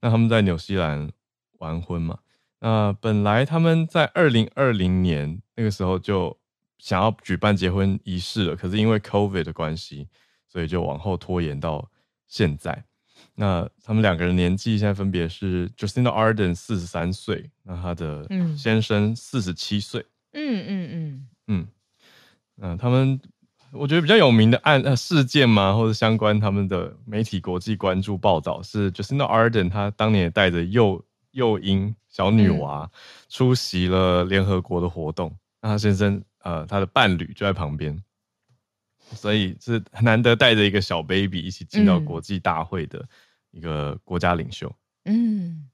那他们在纽西兰完婚嘛？那本来他们在二零二零年那个时候就想要举办结婚仪式了，可是因为 COVID 的关系，所以就往后拖延到现在。那他们两个人年纪现在分别是 Jacinda Ardern 四十三岁，那他的先生四十七岁。嗯嗯嗯嗯，嗯他们我觉得比较有名的案呃事件嘛，或者相关他们的媒体国际关注报道是 Jacinda Ardern 他当年也带着幼幼婴小女娃出席了联合国的活动，嗯、那她先生呃他的伴侣就在旁边。所以是很难得带着一个小 baby 一起进到国际大会的一个国家领袖。嗯，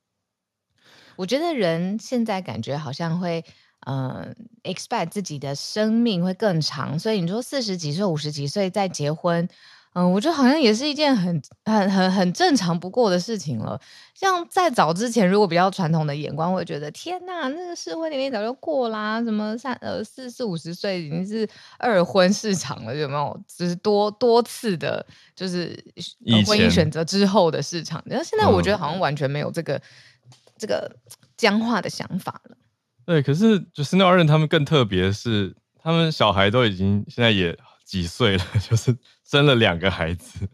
我觉得人现在感觉好像会，呃，expect 自己的生命会更长，所以你说四十几岁、五十几岁再结婚。嗯，我觉得好像也是一件很、很、很、很正常不过的事情了。像在早之前，如果比较传统的眼光，会觉得天呐，那个适婚年龄早就过啦，什么三呃四四五十岁已经是二婚市场了，有没有？只是多多次的，就是婚姻选择之后的市场。然后现在我觉得好像完全没有这个、嗯、这个僵化的想法了。对，可是就是那二人他们更特别的是，他们小孩都已经现在也几岁了，*laughs* 就是。生了两个孩子，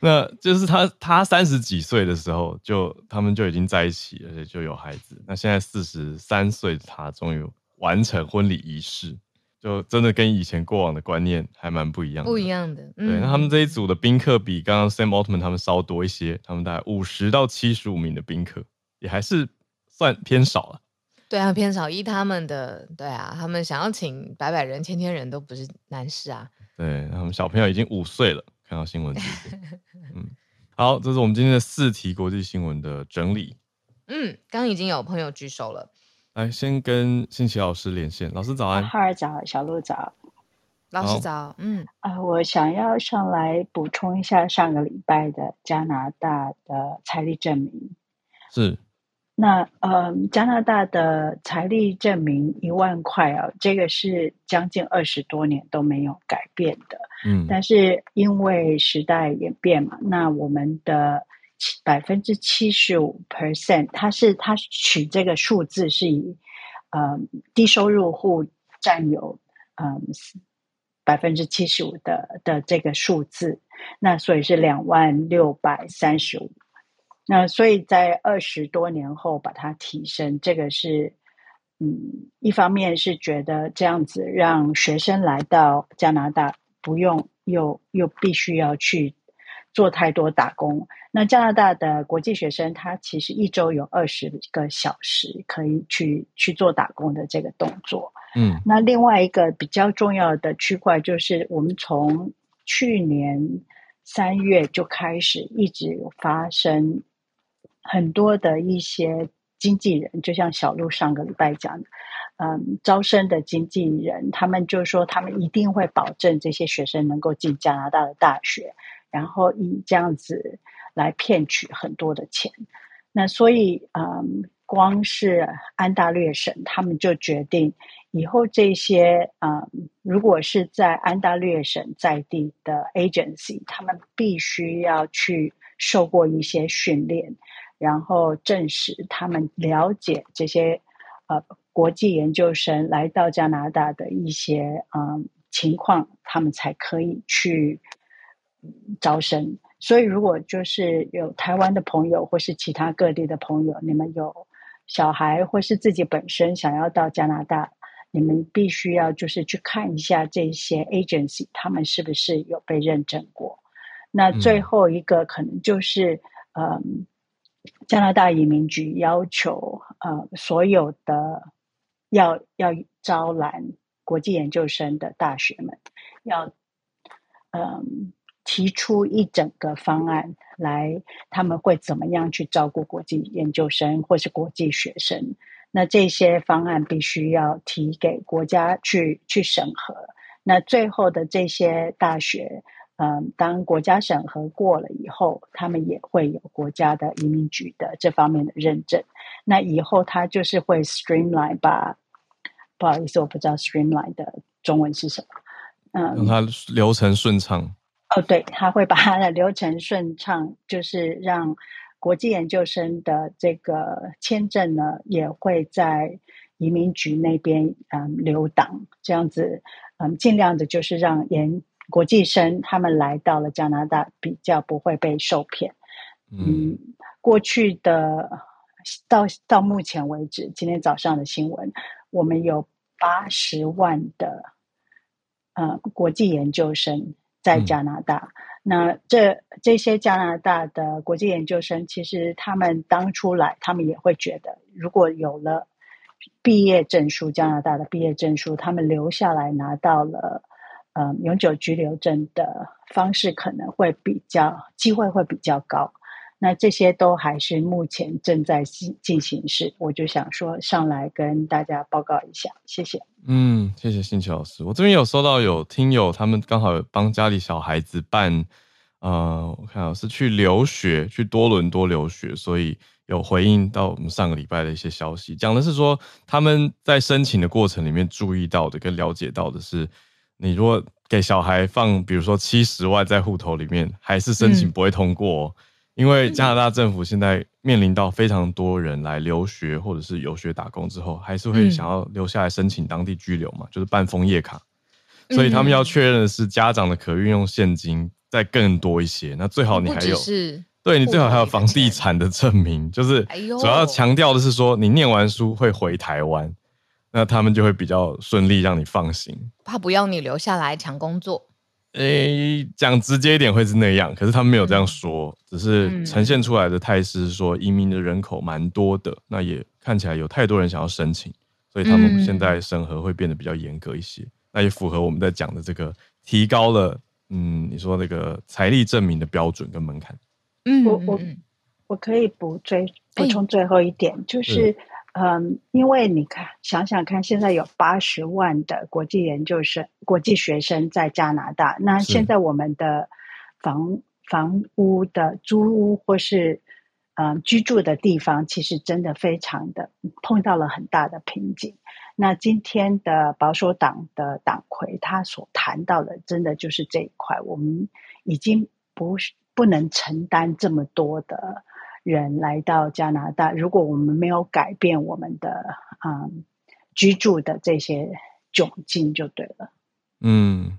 那就是他他三十几岁的时候就他们就已经在一起，而且就有孩子。那现在四十三岁的他终于完成婚礼仪式，就真的跟以前过往的观念还蛮不一样的。不一样的，嗯、对。那他们这一组的宾客比刚刚 Sam Altman 他们稍多一些，他们大概五十到七十五名的宾客，也还是算偏少了。对啊，偏少。依他们的，对啊，他们想要请百百人、千千人都不是难事啊。对，他们小朋友已经五岁了，看到新闻 *laughs* 嗯，好，这是我们今天的四题国际新闻的整理。嗯，刚已经有朋友举手了，来，先跟新奇老师连线。老师早安，哈尔早，小鹿早，老师早。嗯，啊、呃，我想要上来补充一下上个礼拜的加拿大的财力证明。是。那呃，加拿大的财力证明一万块啊，这个是将近二十多年都没有改变的。嗯，但是因为时代演变嘛，那我们的百分之七十五 percent，它是它取这个数字是以呃低收入户占有嗯百分之七十五的的这个数字，那所以是两万六百三十五。那所以在二十多年后把它提升，这个是，嗯，一方面是觉得这样子让学生来到加拿大不用又又必须要去做太多打工。那加拿大的国际学生他其实一周有二十个小时可以去去做打工的这个动作。嗯，那另外一个比较重要的区块就是我们从去年三月就开始一直发生。很多的一些经纪人，就像小鹿上个礼拜讲的，嗯，招生的经纪人，他们就说他们一定会保证这些学生能够进加拿大的大学，然后以这样子来骗取很多的钱。那所以，嗯，光是安大略省，他们就决定以后这些，嗯，如果是在安大略省在地的 agency，他们必须要去受过一些训练。然后证实他们了解这些呃国际研究生来到加拿大的一些嗯情况，他们才可以去招生。所以，如果就是有台湾的朋友或是其他各地的朋友，你们有小孩或是自己本身想要到加拿大，你们必须要就是去看一下这些 agency，他们是不是有被认证过。那最后一个可能就是嗯。加拿大移民局要求，呃，所有的要要招揽国际研究生的大学们，要嗯、提出一整个方案来，他们会怎么样去照顾国际研究生或是国际学生？那这些方案必须要提给国家去去审核。那最后的这些大学。嗯，当国家审核过了以后，他们也会有国家的移民局的这方面的认证。那以后他就是会 streamline 把，不好意思，我不知道 streamline 的中文是什么。嗯，让它流程顺畅。哦，对，他会把它的流程顺畅，就是让国际研究生的这个签证呢，也会在移民局那边嗯留档，这样子嗯，尽量的就是让研。国际生他们来到了加拿大，比较不会被受骗。嗯，过去的到到目前为止，今天早上的新闻，我们有八十万的呃国际研究生在加拿大。嗯、那这这些加拿大的国际研究生，其实他们当初来，他们也会觉得，如果有了毕业证书，加拿大的毕业证书，他们留下来拿到了。嗯，永久居留证的方式可能会比较机会会比较高，那这些都还是目前正在进进行时，我就想说上来跟大家报告一下，谢谢。嗯，谢谢信奇老师。我这边有收到有听友他们刚好帮家里小孩子办，呃，我看是去留学，去多伦多留学，所以有回应到我们上个礼拜的一些消息，讲的是说他们在申请的过程里面注意到的跟了解到的是。你如果给小孩放，比如说七十万在户头里面，还是申请不会通过哦，嗯，因为加拿大政府现在面临到非常多人来留学或者是游学打工之后，还是会想要留下来申请当地居留嘛，就是办枫叶卡，所以他们要确认的是家长的可运用现金再更多一些，那最好你还有，对你最好还有房地产的证明，就是主要强调的是说你念完书会回台湾。那他们就会比较顺利，让你放心。怕不要你留下来抢工作？诶、欸，讲直接一点会是那样，可是他们没有这样说，嗯、只是呈现出来的态势是说移民的人口蛮多的，那也看起来有太多人想要申请，所以他们现在审核会变得比较严格一些。嗯、那也符合我们在讲的这个提高了，嗯，你说那个财力证明的标准跟门槛。嗯，我我我可以补追补充最后一点，欸、就是。嗯，因为你看，想想看，现在有八十万的国际研究生、国际学生在加拿大。那现在我们的房房屋的租屋或是嗯居住的地方，其实真的非常的碰到了很大的瓶颈。那今天的保守党的党魁他所谈到的，真的就是这一块，我们已经不是不能承担这么多的。人来到加拿大，如果我们没有改变我们的嗯居住的这些窘境，就对了。嗯，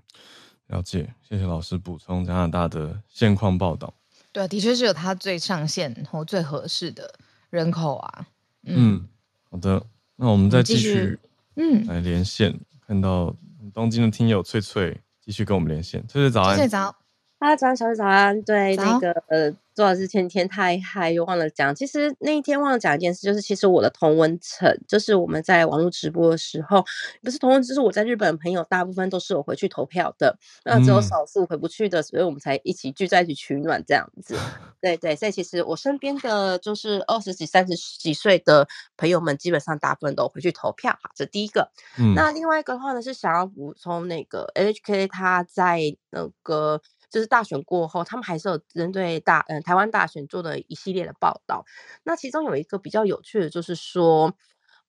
了解，谢谢老师补充加拿大的现况报道。对，的确是有它最上限或最合适的人口啊。嗯，嗯，好的，那我们再继续嗯来连线，嗯、看到东京的听友翠翠继续跟我们连线，翠翠早安，翠翠早。啊，早安，小翠早安。对，那个呃，周老师前天太嗨，又忘了讲。其实那一天忘了讲一件事，就是其实我的同温层，就是我们在网络直播的时候，不是同温，就是我在日本的朋友，大部分都是有回去投票的，那只有少数回不去的，所以我们才一起聚在一起取暖这样子。*laughs* 对对，所以其实我身边的就是二十几、三十几岁的朋友们，基本上大部分都回去投票。好，这第一个。嗯、那另外一个的话呢，是想要补充那个 NHK 他在那个。就是大选过后，他们还是有针对大嗯台湾大选做的一系列的报道。那其中有一个比较有趣的，就是说，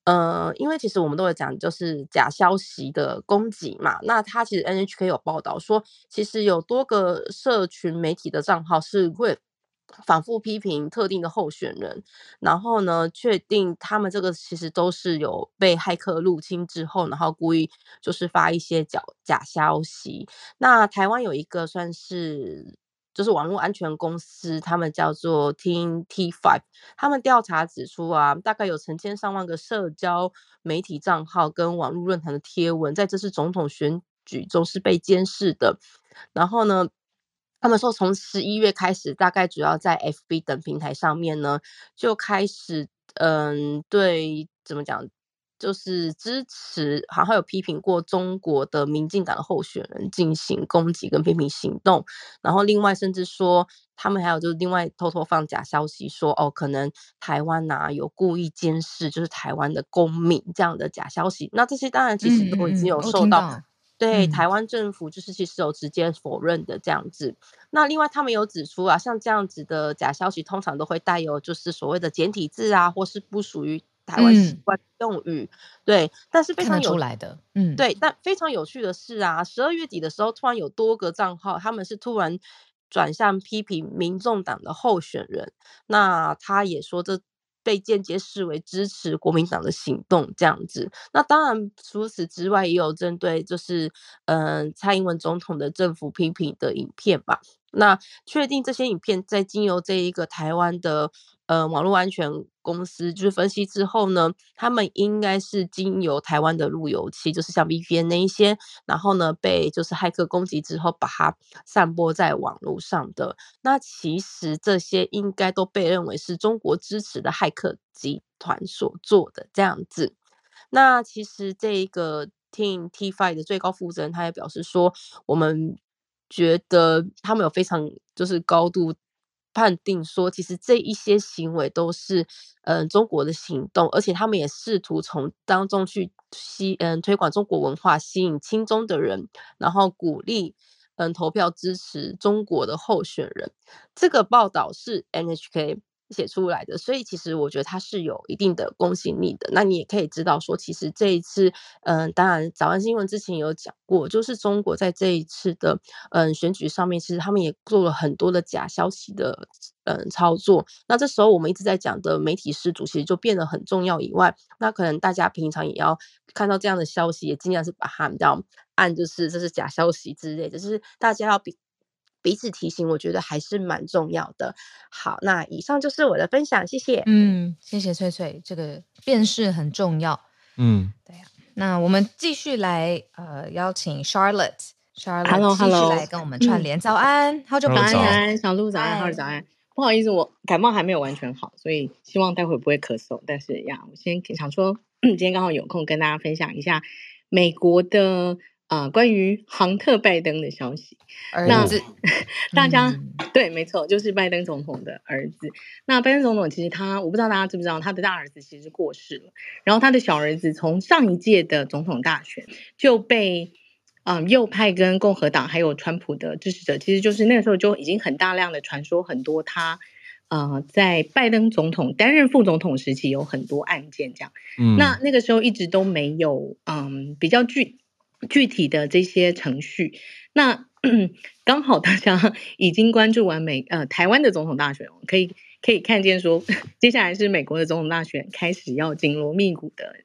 呃，因为其实我们都有讲，就是假消息的攻击嘛。那他其实 NHK 有报道说，其实有多个社群媒体的账号是会。反复批评特定的候选人，然后呢，确定他们这个其实都是有被骇客入侵之后，然后故意就是发一些假假消息。那台湾有一个算是就是网络安全公司，他们叫做 Team T5，他们调查指出啊，大概有成千上万个社交媒体账号跟网络论坛的贴文，在这次总统选举中是被监视的。然后呢，他们说，从十一月开始，大概主要在 FB 等平台上面呢，就开始，嗯，对，怎么讲，就是支持，好像有批评过中国的民进党的候选人进行攻击跟批评行动。然后，另外甚至说，他们还有就是另外偷偷放假消息说，哦，可能台湾呐有故意监视，就是台湾的公民这样的假消息。那这些当然其实都已经有受到。嗯嗯对，台湾政府就是其实有直接否认的这样子。那另外他们有指出啊，像这样子的假消息，通常都会带有就是所谓的简体字啊，或是不属于台湾习惯用语。嗯、对，但是非常有出来的，嗯，对。但非常有趣的是啊，十二月底的时候，突然有多个账号，他们是突然转向批评民众党的候选人。那他也说这。被间接视为支持国民党的行动这样子，那当然除此之外也有针对就是嗯、蔡英文总统的政府批评的影片吧。那确定这些影片在经由这一个台湾的呃网络安全公司就是分析之后呢，他们应该是经由台湾的路由器，就是像 VPN 那一些，然后呢被就是骇客攻击之后把它散播在网络上的。那其实这些应该都被认为是中国支持的骇客集团所做的这样子。那其实这一个 Team T Five 的最高负责人他也表示说，我们。觉得他们有非常就是高度判定说，其实这一些行为都是嗯、中国的行动，而且他们也试图从当中去吸嗯推广中国文化，吸引亲中的人，然后鼓励嗯投票支持中国的候选人。这个报道是 NHK。写出来的，所以其实我觉得它是有一定的公信力的。那你也可以知道说，其实这一次，嗯，当然早安新闻之前有讲过，就是中国在这一次的嗯选举上面，其实他们也做了很多的假消息的嗯操作。那这时候我们一直在讲的媒体失主，其实就变得很重要。以外，那可能大家平常也要看到这样的消息，也尽量是把它比较按就是这是假消息之类的，就是大家要比。彼此提醒，我觉得还是蛮重要的。好，那以上就是我的分享，谢谢。嗯，谢谢翠翠，这个辨识很重要。嗯，对呀、啊。那我们继续来呃邀请 Charlotte，Charlotte Hello, 继续来跟我们串联。*laughs* 早安，嗯、好久不见，小鹿早安，好久早安。不好意思，我感冒还没有完全好，所以希望待会不会咳嗽。但是呀，我先想说，今天刚好有空跟大家分享一下美国的。啊，关于杭特拜登的消息，那 *laughs* 大家、嗯、对，没错，就是拜登总统的儿子。那拜登总统其实他，我不知道大家知不知道，他的大儿子其实过世了，然后他的小儿子从上一届的总统大选就被嗯、呃、右派跟共和党还有川普的支持者，其实就是那个时候就已经很大量的传说很多他呃在拜登总统担任副总统时期有很多案件这样，嗯，那那个时候一直都没有嗯比较具。具体的这些程序，那 *clears throat* 刚好大家 *laughs* 已经关注完美呃台湾的总统大选，可以可以看见说，*laughs* 接下来是美国的总统大选开始要紧锣密鼓的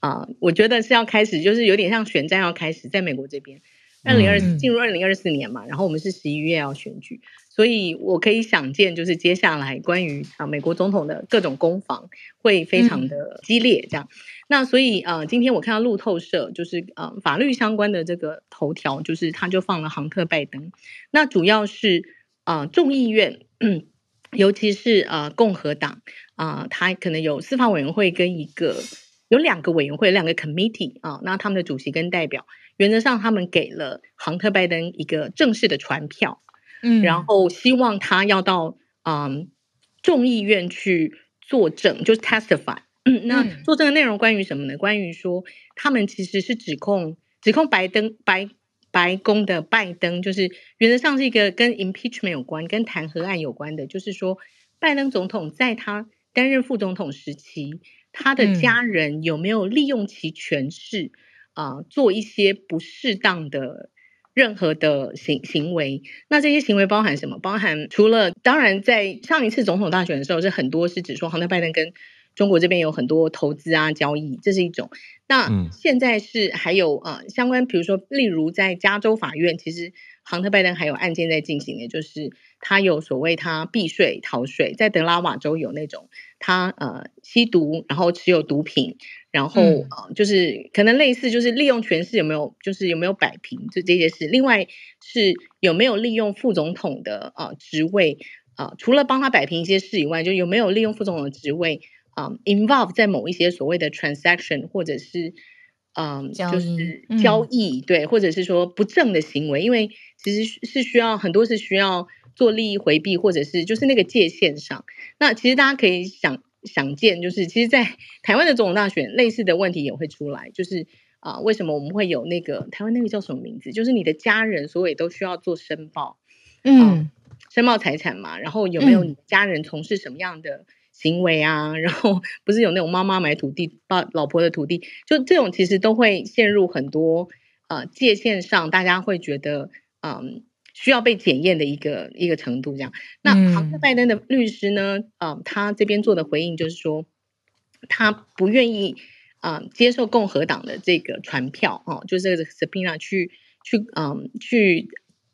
啊、呃，我觉得是要开始，就是有点像选战要开始，在美国这边，二零二四进入二零二四年嘛，然后我们是十一月要选举。所以我可以想见，就是接下来关于啊美国总统的各种攻防会非常的激烈，这样。嗯、那所以呃，今天我看到路透社就是呃法律相关的这个头条，就是他就放了杭特拜登。那主要是啊、呃、众议院，嗯，尤其是呃共和党啊、呃，他可能有司法委员会跟一个有两个委员会，两个 committee 啊、呃，那他们的主席跟代表，原则上他们给了杭特拜登一个正式的传票。嗯，然后希望他要到嗯众议院去作证，就是 testify。嗯，那做这个内容关于什么呢？关于说他们其实是指控指控拜登白白宫的拜登，就是原则上是一个跟 impeachment 有关、跟弹劾案有关的，就是说拜登总统在他担任副总统时期，他的家人有没有利用其权势啊、呃、做一些不适当的。任何的行行为，那这些行为包含什么？包含除了当然，在上一次总统大选的时候，是很多是指说，杭特拜登跟中国这边有很多投资啊交易，这是一种。那现在是还有呃相关，比如说，例如在加州法院，其实杭特拜登还有案件在进行的，就是他有所谓他避税逃税，在德拉瓦州有那种他呃吸毒，然后持有毒品。然后呃，就是可能类似，就是利用权势有没有，就是有没有摆平就这些事。另外是有没有利用副总统的呃职位啊、呃？除了帮他摆平一些事以外，就有没有利用副总统的职位啊、呃、，involve 在某一些所谓的 transaction 或者是嗯，呃、就是交易、嗯、对，或者是说不正的行为。因为其实是需要很多是需要做利益回避，或者是就是那个界限上。那其实大家可以想。想见，就是其实，在 *laughs* 台湾的总统大选，类似的问题也会出来。就是啊、呃，为什么我们会有那个台湾那个叫什么名字？就是你的家人，所以都需要做申报，嗯、呃，申报财产嘛。然后有没有你的家人从事什么样的行为啊？嗯、然后不是有那种妈妈买土地，爸老婆的土地，就这种其实都会陷入很多呃界限上，大家会觉得嗯。呃需要被检验的一个一个程度，这样。那杭特拜登的律师呢？啊、呃，他这边做的回应就是说，他不愿意啊、呃、接受共和党的这个传票哦，就是这个 subpoena 去去嗯、呃、去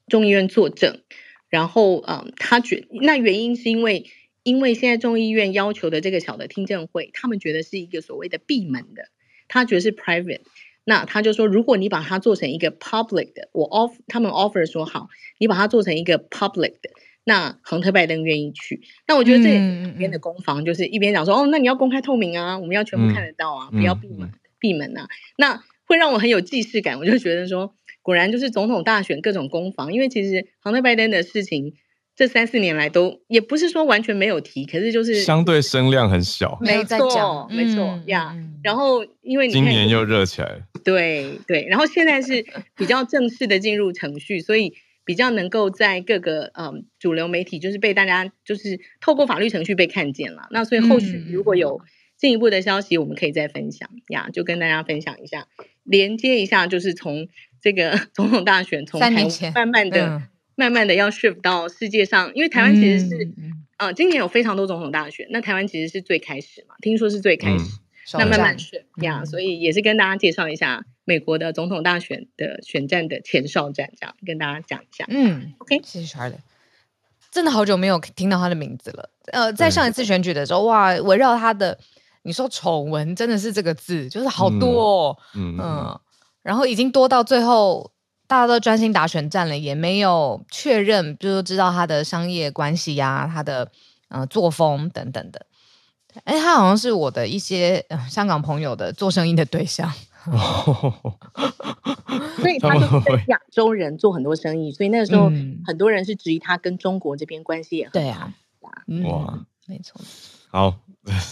众议院作证。然后嗯，他觉那原因是因为因为现在众议院要求的这个小的听证会，他们觉得是一个所谓的闭门的，他觉得是 private。那他就说，如果你把它做成一个 public 的，我 off 他们 offer 说好，你把它做成一个 public 的，那亨特拜登愿意去。那我觉得这里边的攻防就是一边讲说，嗯、哦，那你要公开透明啊，我们要全部看得到啊，嗯、不要闭门、嗯、闭门啊。那会让我很有既视感，我就觉得说，果然就是总统大选各种攻防，因为其实亨特拜登的事情。这三四年来都也不是说完全没有提，可是就是相对声量很小，没错，没错呀。然后因为你今年又热起来了，对对。然后现在是比较正式的进入程序，所以比较能够在各个嗯主流媒体，就是被大家就是透过法律程序被看见了。那所以后续如果有进一步的消息，我们可以再分享呀，就跟大家分享一下，连接一下，就是从这个 *laughs* 总统大选从台湾慢慢的。慢慢的要 shift 到世界上，因为台湾其实是，嗯、呃，今年有非常多总统大选，那台湾其实是最开始嘛，听说是最开始，嗯、那慢慢 shift 呀，所以也是跟大家介绍一下美国的总统大选的选战的前哨战，这样跟大家讲一下。嗯，OK，谢谢 Charlotte，真的好久没有听到他的名字了。呃，在上一次选举的时候，哇，围绕他的，你说丑闻真的是这个字，就是好多，哦，嗯，嗯，嗯，然后已经多到最后。大家都专心打选战了，也没有确认，就是知道他的商业关系呀、啊，他的呃作风等等的。哎，他好像是我的一些、呃、香港朋友的做生意的对象，哦、*laughs* 所以他就是跟亚洲人做很多生意，所以那个时候很多人是质疑他跟中国这边关系也很好。对啊，嗯、哇，没错。好，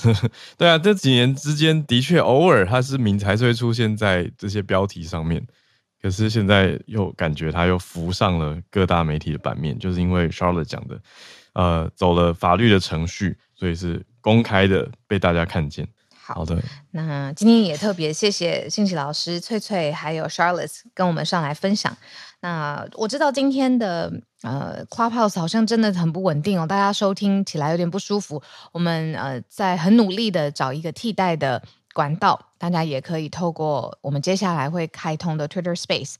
*laughs* 对啊，这几年之间的确偶尔他是名才是会出现在这些标题上面。可是现在又感觉他又浮上了各大媒体的版面，就是因为 Charlotte 讲的，呃，走了法律的程序，所以是公开的被大家看见。好，的，那今天也特别谢谢幸琪老师、翠翠还有 Charlotte 跟我们上来分享。那我知道今天的呃 Clubhouse 好像真的很不稳定哦，大家收听起来有点不舒服。我们呃在很努力的找一个替代的。管道，大家也可以透过我们接下来会开通的 Twitter Space，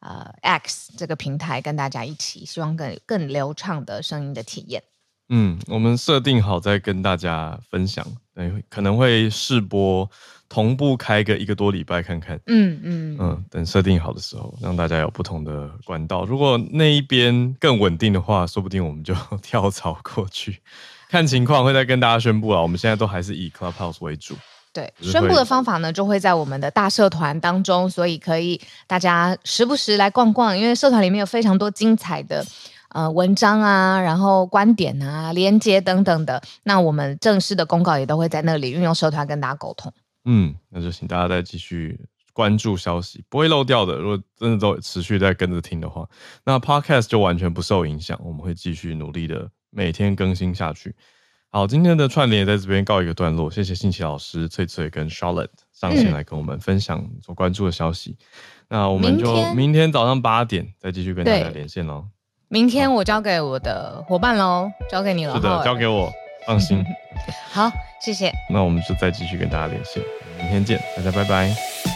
呃，X 这个平台跟大家一起，希望更更流畅的声音的体验。嗯，我们设定好再跟大家分享，对，可能会试播同步开个一个多礼拜看看。嗯嗯嗯，等设定好的时候，让大家有不同的管道。如果那一边更稳定的话，说不定我们就 *laughs* 跳槽过去，看情况会再跟大家宣布啊。我们现在都还是以 Clubhouse 为主。对，宣布的方法呢，就会在我们的大社团当中，所以可以大家时不时来逛逛，因为社团里面有非常多精彩的呃文章啊，然后观点啊、连接等等的。那我们正式的公告也都会在那里运用社团跟大家沟通。嗯，那就请大家再继续关注消息，不会漏掉的。如果真的都持续在跟着听的话，那 Podcast 就完全不受影响，我们会继续努力的每天更新下去。好，今天的串联也在这边告一个段落。谢谢新奇老师、翠翠跟 Charlotte 上线来跟我们分享所关注的消息。嗯、那我们就明天早上八点再继续跟大家连线喽。明天我交给我的伙伴喽，交给你了。是的，交给我，放心。*laughs* 好，谢谢。那我们就再继续跟大家连线，明天见，大家拜拜。